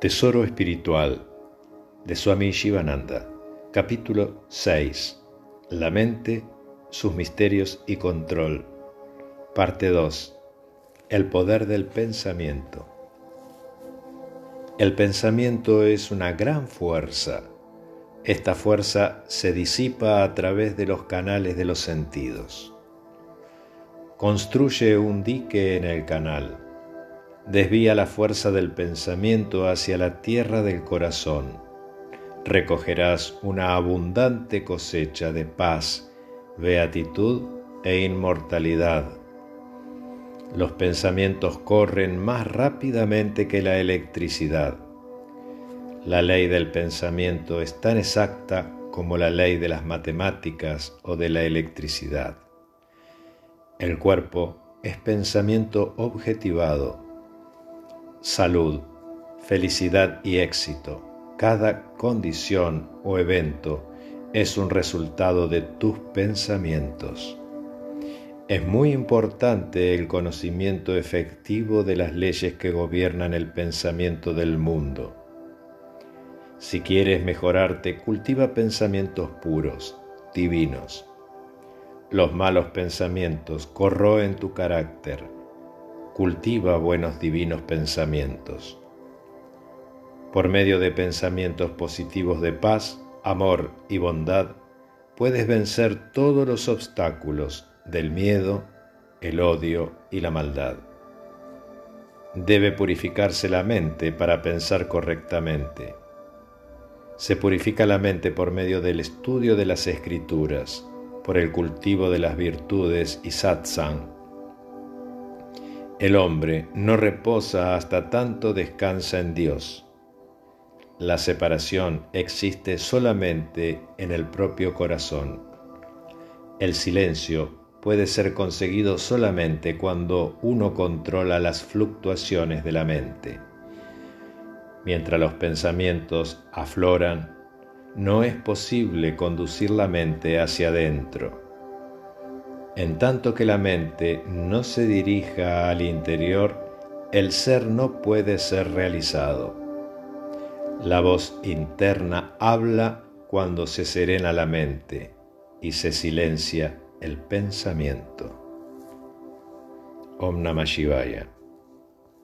Tesoro espiritual de Swami Shivananda, capítulo 6. La mente, sus misterios y control. Parte 2. El poder del pensamiento. El pensamiento es una gran fuerza. Esta fuerza se disipa a través de los canales de los sentidos. Construye un dique en el canal desvía la fuerza del pensamiento hacia la tierra del corazón. Recogerás una abundante cosecha de paz, beatitud e inmortalidad. Los pensamientos corren más rápidamente que la electricidad. La ley del pensamiento es tan exacta como la ley de las matemáticas o de la electricidad. El cuerpo es pensamiento objetivado salud, felicidad y éxito. Cada condición o evento es un resultado de tus pensamientos. Es muy importante el conocimiento efectivo de las leyes que gobiernan el pensamiento del mundo. Si quieres mejorarte, cultiva pensamientos puros, divinos. Los malos pensamientos corroen tu carácter cultiva buenos divinos pensamientos. Por medio de pensamientos positivos de paz, amor y bondad, puedes vencer todos los obstáculos del miedo, el odio y la maldad. Debe purificarse la mente para pensar correctamente. Se purifica la mente por medio del estudio de las escrituras, por el cultivo de las virtudes y satsang, el hombre no reposa hasta tanto descansa en Dios. La separación existe solamente en el propio corazón. El silencio puede ser conseguido solamente cuando uno controla las fluctuaciones de la mente. Mientras los pensamientos afloran, no es posible conducir la mente hacia adentro. En tanto que la mente no se dirija al interior, el ser no puede ser realizado. La voz interna habla cuando se serena la mente y se silencia el pensamiento. Om Namah Shivaya.